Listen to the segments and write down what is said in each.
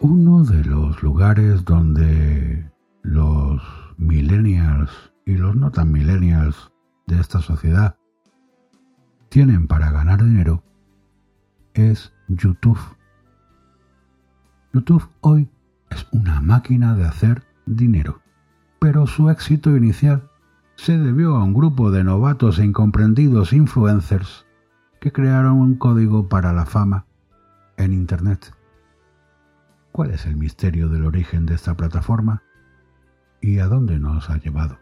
Uno de los lugares donde los millennials y los no tan millennials de esta sociedad tienen para ganar dinero es YouTube. YouTube hoy es una máquina de hacer dinero, pero su éxito inicial se debió a un grupo de novatos e incomprendidos influencers que crearon un código para la fama en Internet. ¿Cuál es el misterio del origen de esta plataforma y a dónde nos ha llevado?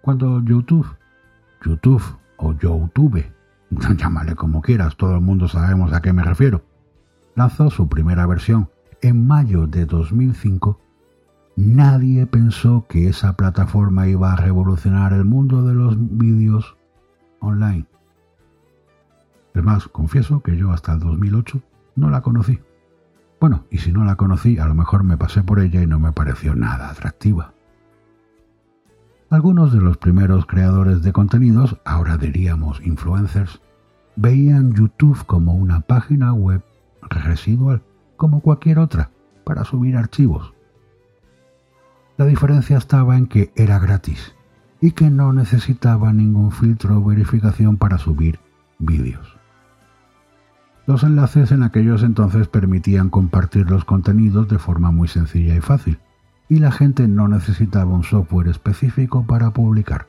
Cuando YouTube, YouTube o YouTube, llámale como quieras, todo el mundo sabemos a qué me refiero, lanzó su primera versión en mayo de 2005, Nadie pensó que esa plataforma iba a revolucionar el mundo de los vídeos online. Es más, confieso que yo hasta el 2008 no la conocí. Bueno, y si no la conocí, a lo mejor me pasé por ella y no me pareció nada atractiva. Algunos de los primeros creadores de contenidos, ahora diríamos influencers, veían YouTube como una página web residual, como cualquier otra, para subir archivos. La diferencia estaba en que era gratis y que no necesitaba ningún filtro o verificación para subir vídeos. Los enlaces en aquellos entonces permitían compartir los contenidos de forma muy sencilla y fácil, y la gente no necesitaba un software específico para publicar.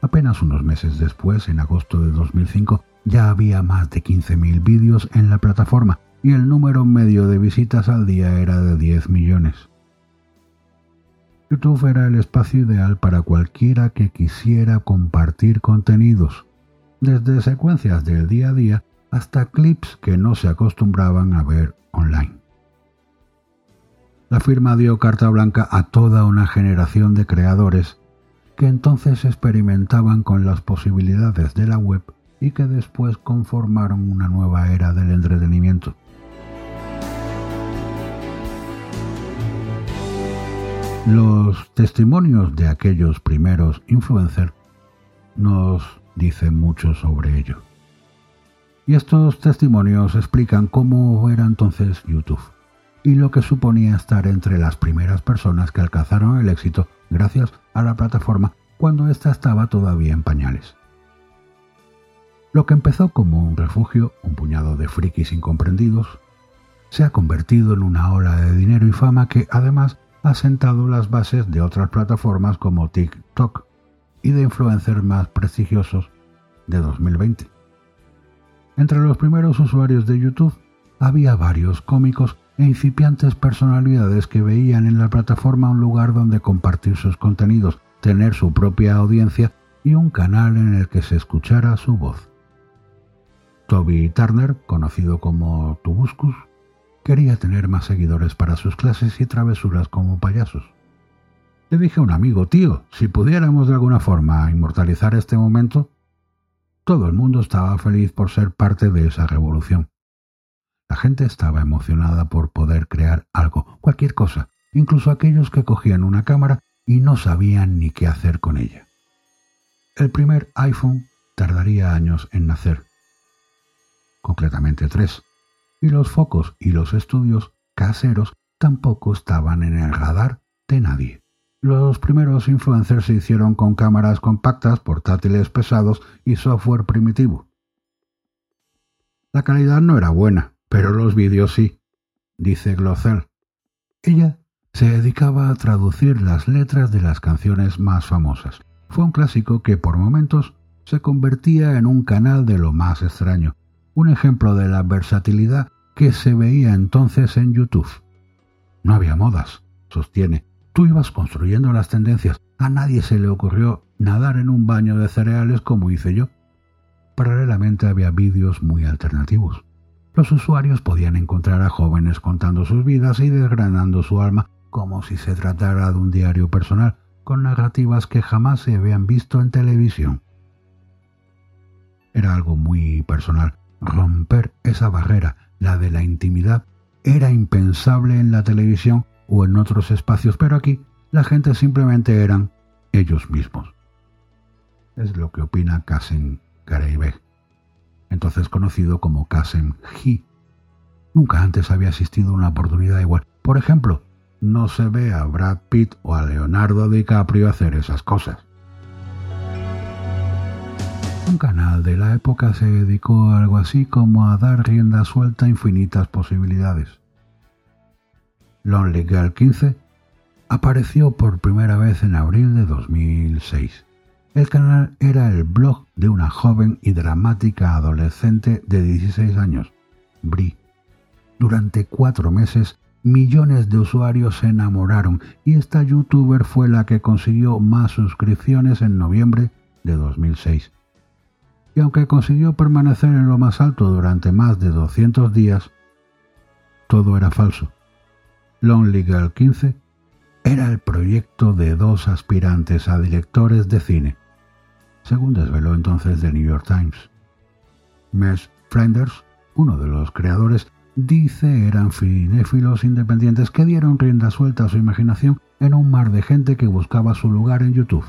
Apenas unos meses después, en agosto de 2005, ya había más de 15.000 vídeos en la plataforma y el número medio de visitas al día era de 10 millones. YouTube era el espacio ideal para cualquiera que quisiera compartir contenidos, desde secuencias del día a día hasta clips que no se acostumbraban a ver online. La firma dio carta blanca a toda una generación de creadores que entonces experimentaban con las posibilidades de la web y que después conformaron una nueva era del entretenimiento. Los testimonios de aquellos primeros influencers nos dicen mucho sobre ello. Y estos testimonios explican cómo era entonces YouTube y lo que suponía estar entre las primeras personas que alcanzaron el éxito gracias a la plataforma cuando ésta estaba todavía en pañales. Lo que empezó como un refugio, un puñado de frikis incomprendidos, se ha convertido en una ola de dinero y fama que además ha sentado las bases de otras plataformas como TikTok y de influencers más prestigiosos de 2020. Entre los primeros usuarios de YouTube había varios cómicos e incipiantes personalidades que veían en la plataforma un lugar donde compartir sus contenidos, tener su propia audiencia y un canal en el que se escuchara su voz. Toby Turner, conocido como Tubuscus, Quería tener más seguidores para sus clases y travesuras como payasos. Le dije a un amigo, tío, si pudiéramos de alguna forma inmortalizar este momento, todo el mundo estaba feliz por ser parte de esa revolución. La gente estaba emocionada por poder crear algo, cualquier cosa, incluso aquellos que cogían una cámara y no sabían ni qué hacer con ella. El primer iPhone tardaría años en nacer, concretamente tres, y los focos y los estudios caseros tampoco estaban en el radar de nadie. Los primeros influencers se hicieron con cámaras compactas, portátiles pesados y software primitivo. La calidad no era buena, pero los vídeos sí, dice Glocel. Ella se dedicaba a traducir las letras de las canciones más famosas. Fue un clásico que por momentos se convertía en un canal de lo más extraño, un ejemplo de la versatilidad que se veía entonces en YouTube. No había modas, sostiene. Tú ibas construyendo las tendencias, A nadie se le ocurrió nadar en un baño de cereales como hice yo. Paralelamente había vídeos muy alternativos. Los usuarios podían encontrar a jóvenes contando sus vidas y desgranando su alma como si se tratara de un diario personal, con narrativas que jamás se habían visto en televisión. Era algo muy personal. Romper esa barrera, la de la intimidad, era impensable en la televisión o en otros espacios, pero aquí la gente simplemente eran ellos mismos. Es lo que opina Kassen Gareibeg, entonces conocido como Kassen G. Nunca antes había asistido a una oportunidad igual. Por ejemplo, no se ve a Brad Pitt o a Leonardo DiCaprio hacer esas cosas. Un canal de la época se dedicó a algo así como a dar rienda suelta a infinitas posibilidades. Lonely Girl 15 apareció por primera vez en abril de 2006. El canal era el blog de una joven y dramática adolescente de 16 años, Brie. Durante cuatro meses, millones de usuarios se enamoraron y esta youtuber fue la que consiguió más suscripciones en noviembre de 2006. Y aunque consiguió permanecer en lo más alto durante más de 200 días, todo era falso. Lonely Girl 15 era el proyecto de dos aspirantes a directores de cine, según desveló entonces The New York Times. Mes Flinders, uno de los creadores, dice eran cinéfilos independientes que dieron rienda suelta a su imaginación en un mar de gente que buscaba su lugar en YouTube.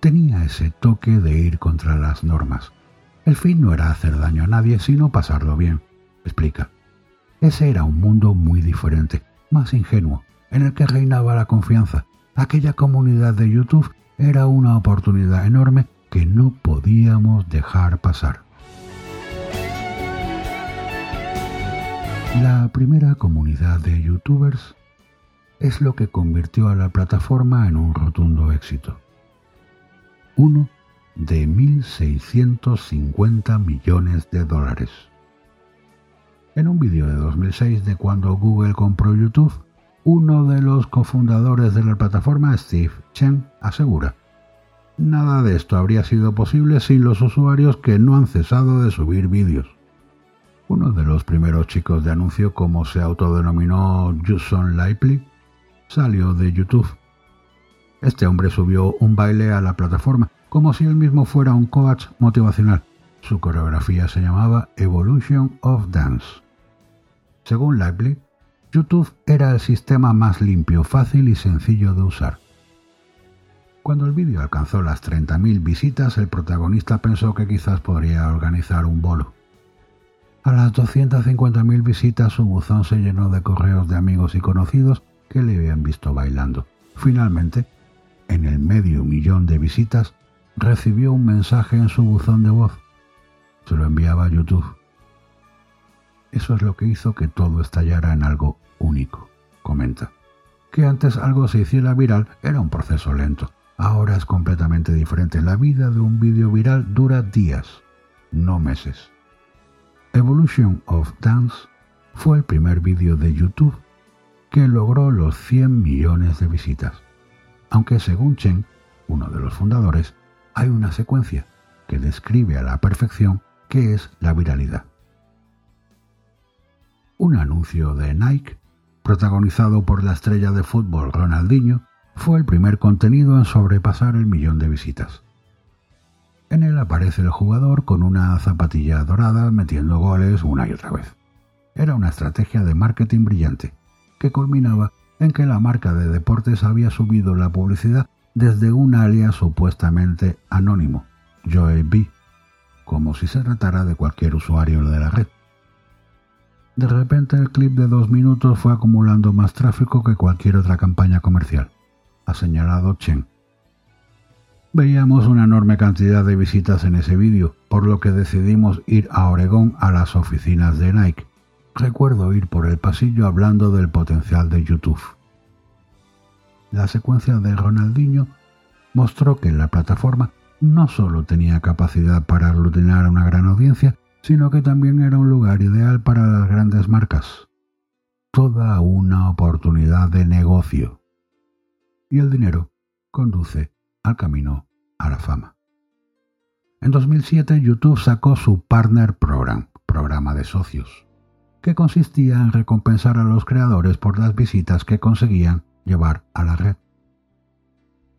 Tenía ese toque de ir contra las normas. El fin no era hacer daño a nadie, sino pasarlo bien, explica. Ese era un mundo muy diferente, más ingenuo, en el que reinaba la confianza. Aquella comunidad de YouTube era una oportunidad enorme que no podíamos dejar pasar. La primera comunidad de youtubers es lo que convirtió a la plataforma en un rotundo éxito. Uno de 1.650 millones de dólares. En un vídeo de 2006 de cuando Google compró YouTube, uno de los cofundadores de la plataforma, Steve Chen, asegura, Nada de esto habría sido posible sin los usuarios que no han cesado de subir vídeos. Uno de los primeros chicos de anuncio, como se autodenominó Jason Lively, salió de YouTube. Este hombre subió un baile a la plataforma, como si él mismo fuera un coach motivacional. Su coreografía se llamaba Evolution of Dance. Según Lively, YouTube era el sistema más limpio, fácil y sencillo de usar. Cuando el vídeo alcanzó las 30.000 visitas, el protagonista pensó que quizás podría organizar un bolo. A las 250.000 visitas su buzón se llenó de correos de amigos y conocidos que le habían visto bailando. Finalmente, en el medio millón de visitas, recibió un mensaje en su buzón de voz. Se lo enviaba a YouTube. Eso es lo que hizo que todo estallara en algo único, comenta. Que antes algo se hiciera viral era un proceso lento. Ahora es completamente diferente. La vida de un vídeo viral dura días, no meses. Evolution of Dance fue el primer vídeo de YouTube que logró los 100 millones de visitas. Aunque según Chen, uno de los fundadores, hay una secuencia que describe a la perfección qué es la viralidad un anuncio de Nike, protagonizado por la estrella de fútbol Ronaldinho, fue el primer contenido en sobrepasar el millón de visitas. En él aparece el jugador con una zapatilla dorada metiendo goles una y otra vez. Era una estrategia de marketing brillante, que culminaba en que la marca de deportes había subido la publicidad desde un alias supuestamente anónimo, Joey B, como si se tratara de cualquier usuario de la red. De repente el clip de dos minutos fue acumulando más tráfico que cualquier otra campaña comercial, ha señalado Chen. Veíamos una enorme cantidad de visitas en ese vídeo, por lo que decidimos ir a Oregón a las oficinas de Nike. Recuerdo ir por el pasillo hablando del potencial de YouTube. La secuencia de Ronaldinho mostró que la plataforma no solo tenía capacidad para aglutinar a una gran audiencia, sino que también era un lugar ideal para las grandes marcas. Toda una oportunidad de negocio. Y el dinero conduce al camino a la fama. En 2007 YouTube sacó su Partner Program, programa de socios, que consistía en recompensar a los creadores por las visitas que conseguían llevar a la red.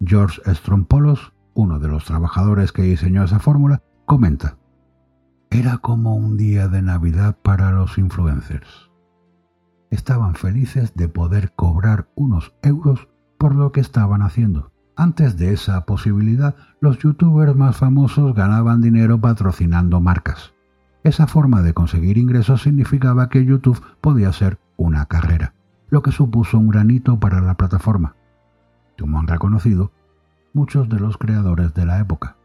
George Strompoulos, uno de los trabajadores que diseñó esa fórmula, comenta, era como un día de Navidad para los influencers. Estaban felices de poder cobrar unos euros por lo que estaban haciendo. Antes de esa posibilidad, los youtubers más famosos ganaban dinero patrocinando marcas. Esa forma de conseguir ingresos significaba que YouTube podía ser una carrera, lo que supuso un granito para la plataforma, como han reconocido muchos de los creadores de la época.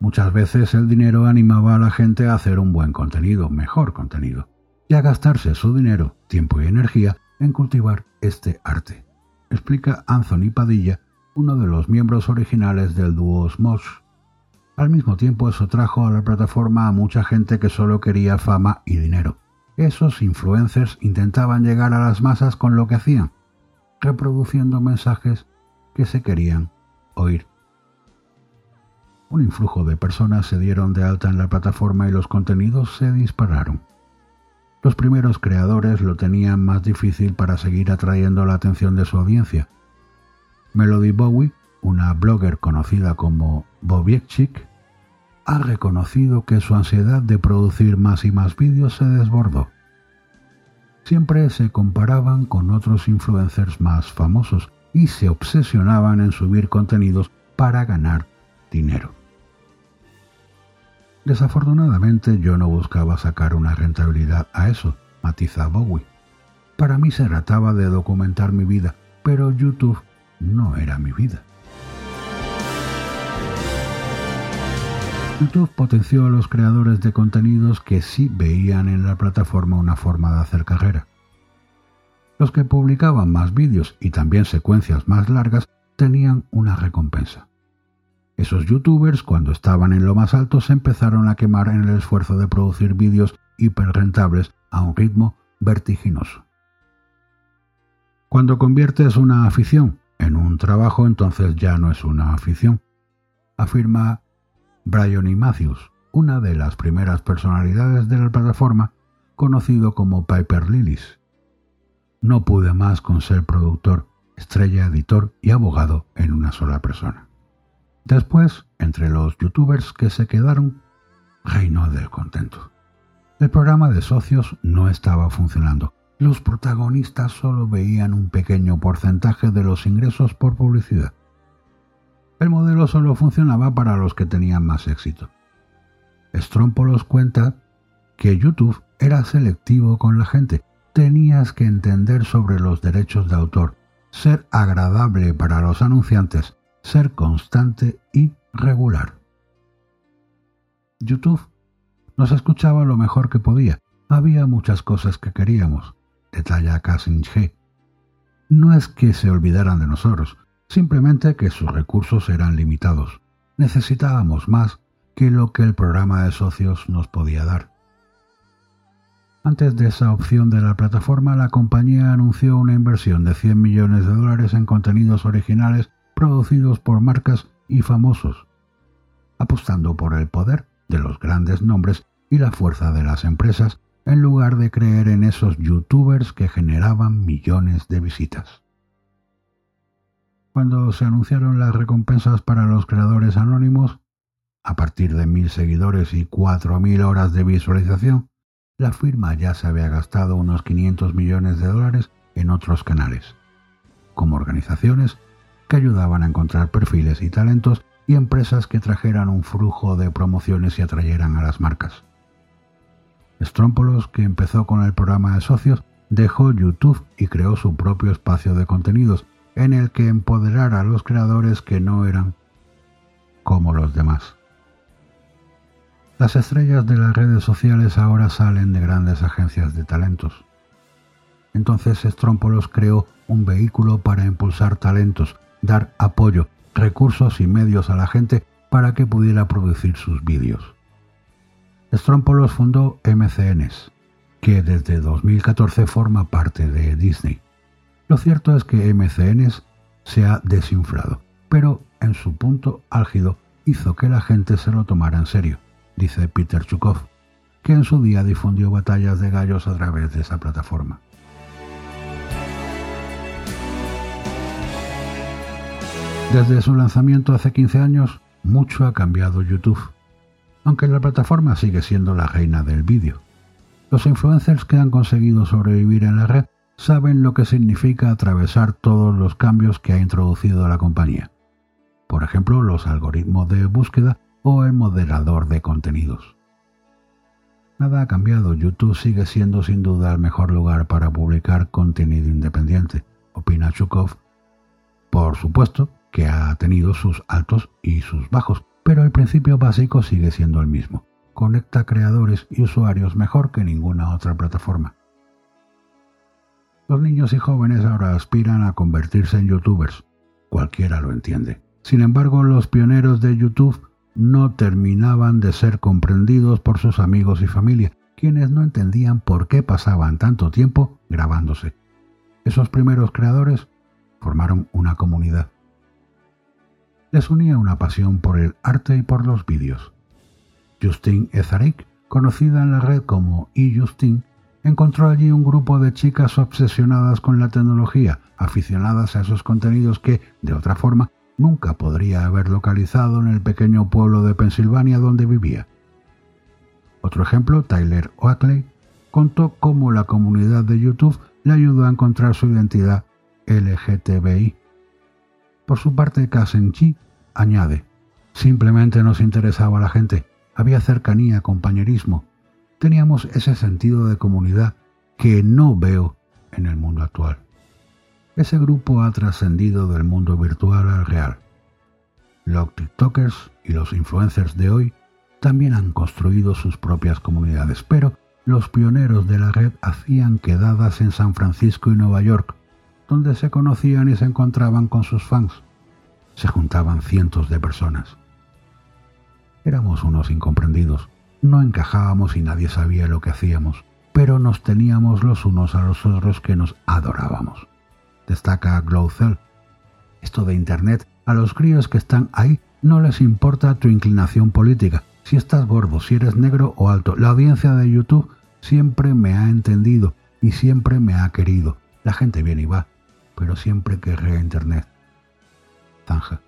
Muchas veces el dinero animaba a la gente a hacer un buen contenido, mejor contenido, y a gastarse su dinero, tiempo y energía en cultivar este arte, explica Anthony Padilla, uno de los miembros originales del dúo Smosh. Al mismo tiempo eso trajo a la plataforma a mucha gente que solo quería fama y dinero. Esos influencers intentaban llegar a las masas con lo que hacían, reproduciendo mensajes que se querían oír. Un influjo de personas se dieron de alta en la plataforma y los contenidos se dispararon. Los primeros creadores lo tenían más difícil para seguir atrayendo la atención de su audiencia, Melody Bowie, una blogger conocida como Bobiekchik, ha reconocido que su ansiedad de producir más y más vídeos se desbordó. Siempre se comparaban con otros influencers más famosos y se obsesionaban en subir contenidos para ganar dinero. Desafortunadamente yo no buscaba sacar una rentabilidad a eso, matiza Bowie. Para mí se trataba de documentar mi vida, pero YouTube no era mi vida. YouTube potenció a los creadores de contenidos que sí veían en la plataforma una forma de hacer carrera. Los que publicaban más vídeos y también secuencias más largas tenían una recompensa. Esos youtubers, cuando estaban en lo más alto, se empezaron a quemar en el esfuerzo de producir vídeos hiperrentables a un ritmo vertiginoso. Cuando conviertes una afición en un trabajo, entonces ya no es una afición, afirma Brian y Matthews, una de las primeras personalidades de la plataforma, conocido como Piper Lillis. No pude más con ser productor, estrella, editor y abogado en una sola persona. Después, entre los youtubers que se quedaron, reinó del contento. El programa de socios no estaba funcionando los protagonistas solo veían un pequeño porcentaje de los ingresos por publicidad. El modelo solo funcionaba para los que tenían más éxito. Strompolos cuenta que YouTube era selectivo con la gente. Tenías que entender sobre los derechos de autor, ser agradable para los anunciantes, ser constante y regular. YouTube nos escuchaba lo mejor que podía. Había muchas cosas que queríamos, detalla G. No es que se olvidaran de nosotros, simplemente que sus recursos eran limitados. Necesitábamos más que lo que el programa de socios nos podía dar. Antes de esa opción de la plataforma, la compañía anunció una inversión de 100 millones de dólares en contenidos originales producidos por marcas y famosos, apostando por el poder de los grandes nombres y la fuerza de las empresas en lugar de creer en esos youtubers que generaban millones de visitas. Cuando se anunciaron las recompensas para los creadores anónimos, a partir de mil seguidores y cuatro mil horas de visualización, la firma ya se había gastado unos 500 millones de dólares en otros canales, como organizaciones que ayudaban a encontrar perfiles y talentos y empresas que trajeran un flujo de promociones y atrayeran a las marcas. Strómpolos, que empezó con el programa de socios, dejó YouTube y creó su propio espacio de contenidos en el que empoderara a los creadores que no eran como los demás. Las estrellas de las redes sociales ahora salen de grandes agencias de talentos. Entonces Strómpolos creó un vehículo para impulsar talentos, dar apoyo, recursos y medios a la gente para que pudiera producir sus vídeos. Strómpolos fundó MCNs, que desde 2014 forma parte de Disney. Lo cierto es que MCNs se ha desinflado. pero en su punto álgido hizo que la gente se lo tomara en serio, dice Peter Chukov, que en su día difundió batallas de gallos a través de esa plataforma. Desde su lanzamiento hace 15 años, mucho ha cambiado YouTube, aunque la plataforma sigue siendo la reina del vídeo. Los influencers que han conseguido sobrevivir en la red saben lo que significa atravesar todos los cambios que ha introducido la compañía. Por ejemplo, los algoritmos de búsqueda o el moderador de contenidos. Nada ha cambiado, YouTube sigue siendo sin duda el mejor lugar para publicar contenido independiente, opina Chukov. Por supuesto que ha tenido sus altos y sus bajos, pero el principio básico sigue siendo el mismo. Conecta creadores y usuarios mejor que ninguna otra plataforma. Los niños y jóvenes ahora aspiran a convertirse en youtubers. Cualquiera lo entiende. Sin embargo, los pioneros de YouTube no terminaban de ser comprendidos por sus amigos y familia, quienes no entendían por qué pasaban tanto tiempo grabándose. Esos primeros creadores formaron una comunidad. Les unía una pasión por el arte y por los vídeos. Justine Ezarik, conocida en la red como eJustine, encontró allí un grupo de chicas obsesionadas con la tecnología, aficionadas a esos contenidos que, de otra forma, nunca podría haber localizado en el pequeño pueblo de Pensilvania donde vivía. Otro ejemplo, Tyler Oakley, contó cómo la comunidad de YouTube le ayudó a encontrar su identidad LGTBI. Por su parte, Chi añade, simplemente nos interesaba la gente, había cercanía, compañerismo, teníamos ese sentido de comunidad que no veo en el mundo actual. Ese grupo ha trascendido del mundo virtual al real. Los TikTokers y los influencers de hoy también han construido sus propias comunidades, pero los pioneros de la red hacían quedadas en San Francisco y Nueva York, donde se conocían y se encontraban con sus fans. Se juntaban cientos de personas. Éramos unos incomprendidos, no encajábamos y nadie sabía lo que hacíamos, pero nos teníamos los unos a los otros que nos adorábamos. Destaca Glowcell. Esto de Internet, a los críos que están ahí no les importa tu inclinación política, si estás gordo, si eres negro o alto. La audiencia de YouTube siempre me ha entendido y siempre me ha querido. La gente viene y va, pero siempre querré Internet. Zanja.